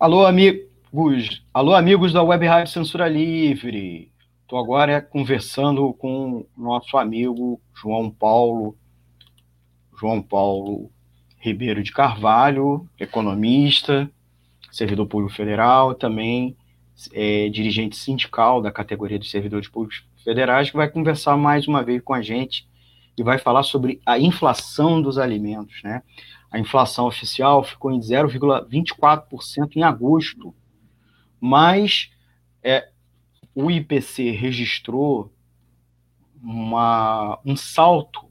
Alô, amigos. Alô, amigos da Web Rádio Censura Livre. Estou agora conversando com nosso amigo João Paulo, João Paulo Ribeiro de Carvalho, economista, servidor público federal, também é, dirigente sindical da categoria dos servidores públicos federais, que vai conversar mais uma vez com a gente e vai falar sobre a inflação dos alimentos, né? A inflação oficial ficou em 0,24% em agosto, mas é, o IPC registrou uma, um salto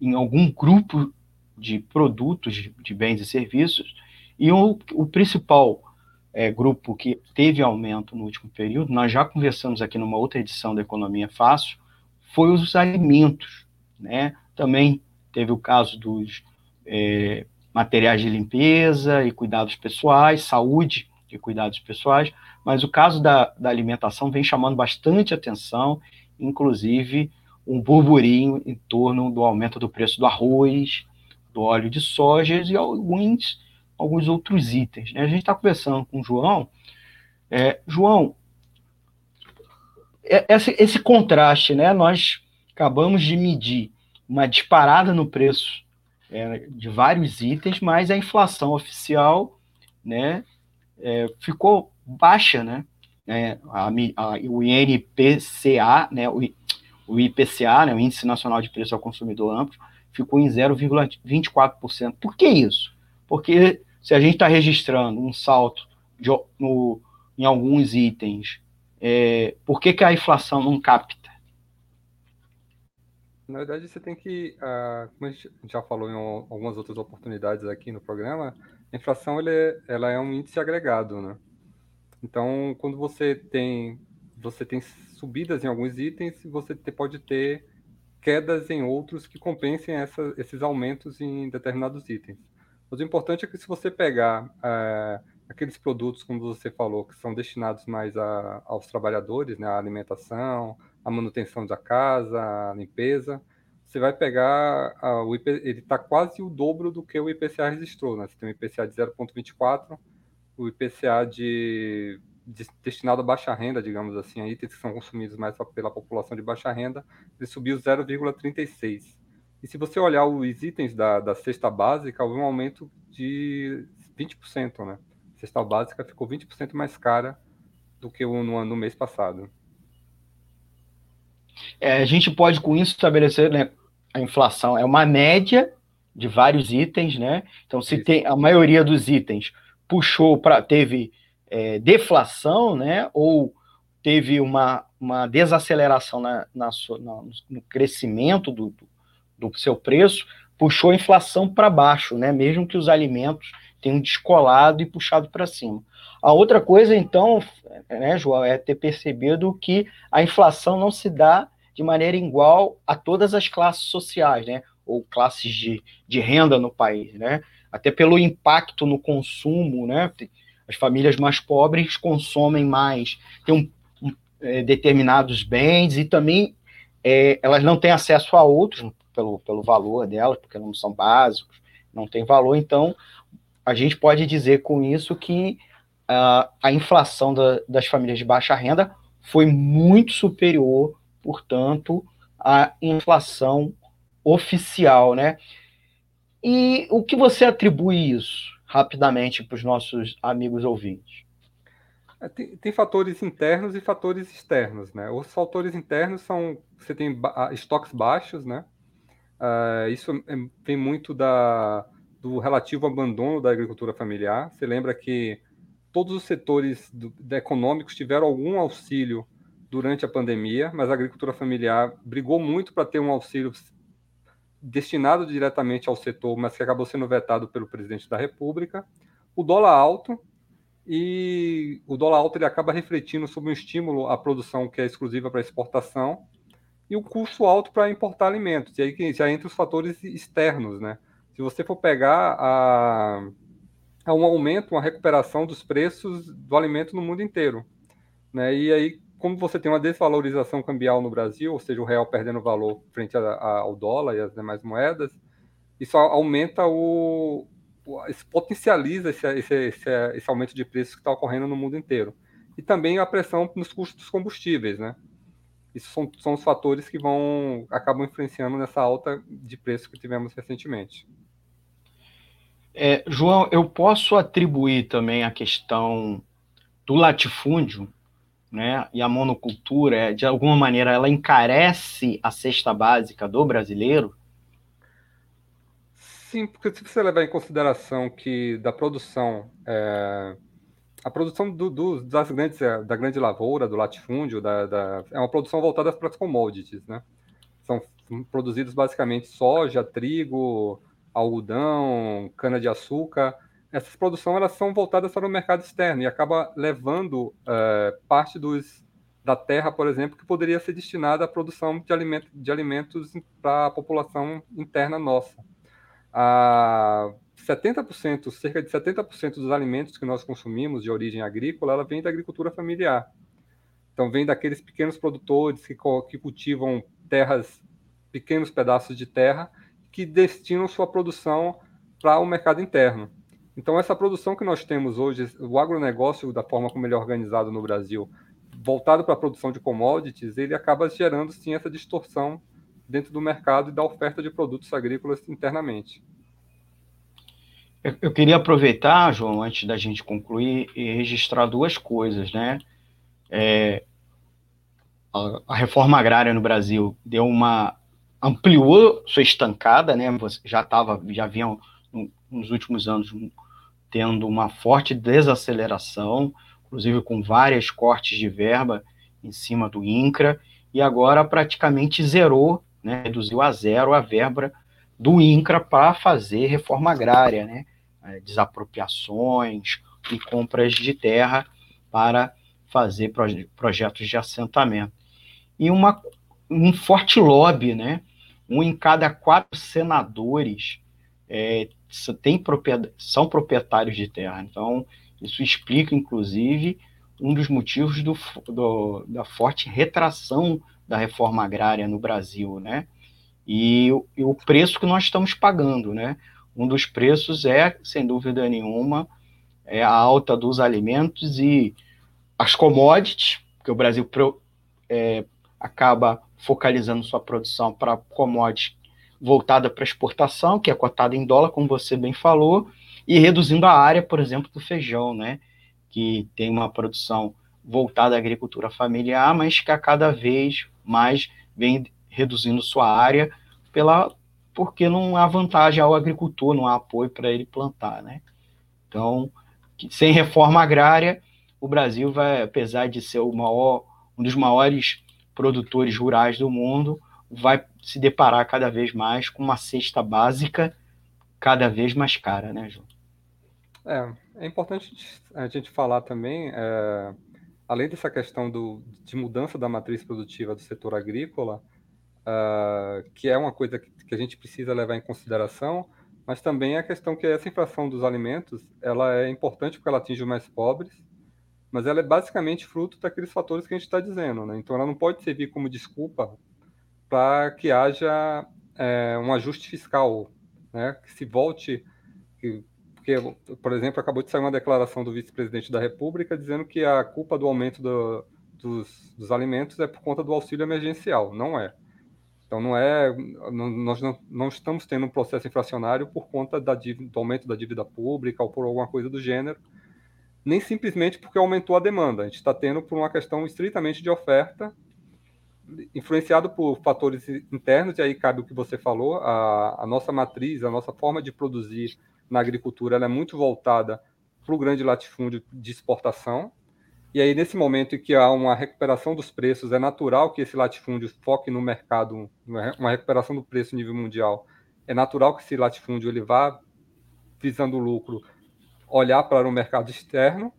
em algum grupo de produtos, de, de bens e serviços, e o, o principal é, grupo que teve aumento no último período, nós já conversamos aqui numa outra edição da Economia Fácil, foi os alimentos. Né? Também teve o caso dos é, materiais de limpeza e cuidados pessoais, saúde e cuidados pessoais, mas o caso da, da alimentação vem chamando bastante atenção, inclusive um burburinho em torno do aumento do preço do arroz, do óleo de soja e alguns alguns outros itens. Né? A gente está conversando com o João. É, João, é, esse, esse, contraste, né? Nós acabamos de medir uma disparada no preço é, de vários itens, mas a inflação oficial, né, é, ficou baixa, né? É, a, a, o INPCA, né, o, o IPCA, né, o Índice Nacional de Preço ao Consumidor Amplo, ficou em 0,24%. Por que isso? Porque se a gente está registrando um salto de, no, em alguns itens, é, por que, que a inflação não capta? Na verdade, você tem que, uh, como a gente já falou em algumas outras oportunidades aqui no programa, a inflação é, ela é um índice agregado, né? Então, quando você tem você tem subidas em alguns itens, você pode ter quedas em outros que compensem essa, esses aumentos em determinados itens. Mas o importante é que se você pegar é, aqueles produtos, como você falou, que são destinados mais a, aos trabalhadores, né, alimentação, a manutenção da casa, a limpeza, você vai pegar a, o IP, ele está quase o dobro do que o IPCA registrou, né? Você tem um IPCA de 0,24, o IPCA de, de, destinado a baixa renda, digamos assim, a itens que são consumidos mais pela população de baixa renda, ele subiu 0,36. E se você olhar os itens da, da cesta básica, houve um aumento de 20%, né? A cesta básica ficou 20% mais cara do que no, no mês passado. É, a gente pode com isso estabelecer né, a inflação é uma média de vários itens, né? Então, se tem a maioria dos itens puxou para teve é, deflação, né? Ou teve uma, uma desaceleração na, na, na no crescimento do, do seu preço, puxou a inflação para baixo, né? Mesmo que os alimentos tenham descolado e puxado para cima. A outra coisa, então, né, João, é ter percebido que a inflação não se dá de maneira igual a todas as classes sociais, né? Ou classes de, de renda no país, né? Até pelo impacto no consumo, né? As famílias mais pobres consomem mais, têm um, um, é, determinados bens e também é, elas não têm acesso a outros, pelo, pelo valor delas, porque não são básicos, não tem valor. Então, a gente pode dizer com isso que uh, a inflação da, das famílias de baixa renda foi muito superior, portanto, à inflação oficial, né? E o que você atribui isso, rapidamente, para os nossos amigos ouvintes? É, tem, tem, fatores internos e fatores externos, né? Os fatores internos são você tem ba estoques baixos, né? Uh, isso é, vem muito da, do relativo abandono da agricultura familiar. Você lembra que todos os setores do, econômicos tiveram algum auxílio durante a pandemia, mas a agricultura familiar brigou muito para ter um auxílio destinado diretamente ao setor, mas que acabou sendo vetado pelo presidente da República. O dólar alto e o dólar alto ele acaba refletindo sobre um estímulo à produção que é exclusiva para exportação e o custo alto para importar alimentos. E aí já entra os fatores externos, né? Se você for pegar a, a um aumento, uma recuperação dos preços do alimento no mundo inteiro, né? E aí, como você tem uma desvalorização cambial no Brasil, ou seja, o real perdendo valor frente a, a, ao dólar e às demais moedas, isso aumenta o, isso potencializa esse, esse, esse, esse aumento de preços que está ocorrendo no mundo inteiro. E também a pressão nos custos dos combustíveis, né? Isso são, são os fatores que vão acabam influenciando nessa alta de preço que tivemos recentemente. É, João, eu posso atribuir também a questão do latifúndio né, e a monocultura, é, de alguma maneira, ela encarece a cesta básica do brasileiro? Sim, porque se você levar em consideração que da produção, é, a produção do, do, das grandes, é, da grande lavoura, do latifúndio, da, da, é uma produção voltada para as commodities, né? São produzidos basicamente soja, trigo, algodão, cana-de-açúcar. Essas produções elas são voltadas para o mercado externo e acaba levando é, parte dos, da terra, por exemplo, que poderia ser destinada à produção de, alimento, de alimentos para a população interna nossa a 70%, cerca de 70% dos alimentos que nós consumimos de origem agrícola, ela vem da agricultura familiar. Então, vem daqueles pequenos produtores que, que cultivam terras, pequenos pedaços de terra, que destinam sua produção para o mercado interno. Então, essa produção que nós temos hoje, o agronegócio, da forma como ele é organizado no Brasil, voltado para a produção de commodities, ele acaba gerando, sim, essa distorção dentro do mercado e da oferta de produtos agrícolas internamente. Eu queria aproveitar, João, antes da gente concluir, e registrar duas coisas, né? É, a, a, reforma agrária no Brasil deu uma ampliou sua estancada, né? Já estava, já vinham nos últimos anos tendo uma forte desaceleração, inclusive com vários cortes de verba em cima do INCRA, e agora praticamente zerou né, reduziu a zero a verba do INCRA para fazer reforma agrária, né, é, desapropriações e compras de terra para fazer proje projetos de assentamento. E uma, um forte lobby, né, um em cada quatro senadores é, tem propriedade, são proprietários de terra. Então, isso explica, inclusive, um dos motivos do, do, da forte retração da reforma agrária no Brasil, né? E, e, o preço que nós estamos pagando, né? Um dos preços é, sem dúvida nenhuma, é a alta dos alimentos e as commodities, que o Brasil pro, é, acaba focalizando sua produção para commodities voltada para exportação, que é cotada em dólar, como você bem falou, e reduzindo a área, por exemplo, do feijão, né? Que tem uma produção voltada à agricultura familiar, mas que a cada vez mais vem reduzindo sua área pela porque não há vantagem ao agricultor, não há apoio para ele plantar, né? Então, sem reforma agrária, o Brasil vai, apesar de ser maior, um dos maiores produtores rurais do mundo, vai se deparar cada vez mais com uma cesta básica cada vez mais cara, né, João? É, é importante a gente falar também, é, além dessa questão do, de mudança da matriz produtiva do setor agrícola, uh, que é uma coisa que, que, a gente precisa levar em consideração, mas também a questão que essa inflação dos alimentos ela é importante porque ela atinge os mais pobres, mas ela é basicamente fruto daqueles fatores que a gente está dizendo. Né? Então, ela não pode servir como desculpa para que haja é, um ajuste fiscal, né? que se volte, que porque, por exemplo, acabou de sair uma declaração do vice-presidente da República dizendo que a culpa do aumento do, dos, dos, alimentos é por conta do auxílio emergencial. Não é. Então, não é. Não, nós não, não, estamos tendo um processo inflacionário por conta da dívida, do aumento da dívida pública ou por alguma coisa do gênero, nem simplesmente porque aumentou a demanda. A gente está tendo por uma questão estritamente de oferta, influenciado por fatores internos, e aí cabe o que você falou, a, a nossa matriz, a nossa forma de produzir na agricultura é muito voltada para o grande latifúndio de exportação. E aí, nesse momento em que há uma recuperação dos preços, é natural que esse latifúndio foque no mercado, uma recuperação do preço nível mundial. É natural que esse latifúndio ele vá visando lucro, olhar para o mercado externo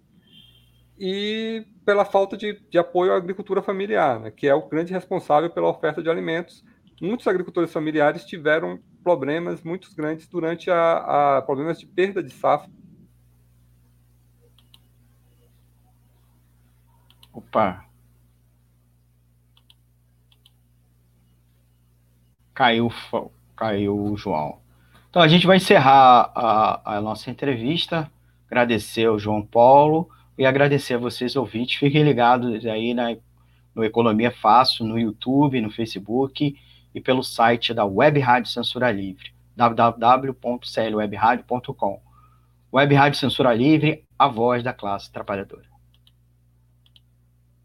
e pela falta de, de apoio à agricultura familiar, né, que é o grande responsável pela oferta de alimentos. Muitos agricultores familiares tiveram problemas muito grandes durante a, a problemas de perda de safra. Opa. Caiu, caiu o João. Então a gente vai encerrar a, a nossa entrevista, agradecer ao João Paulo e agradecer a vocês ouvintes. Fiquem ligados aí na, no Economia Fácil, no YouTube, no Facebook e pelo site da Web Rádio Censura Livre, www.clwebradio.com. Web Rádio Censura Livre, a voz da classe trabalhadora.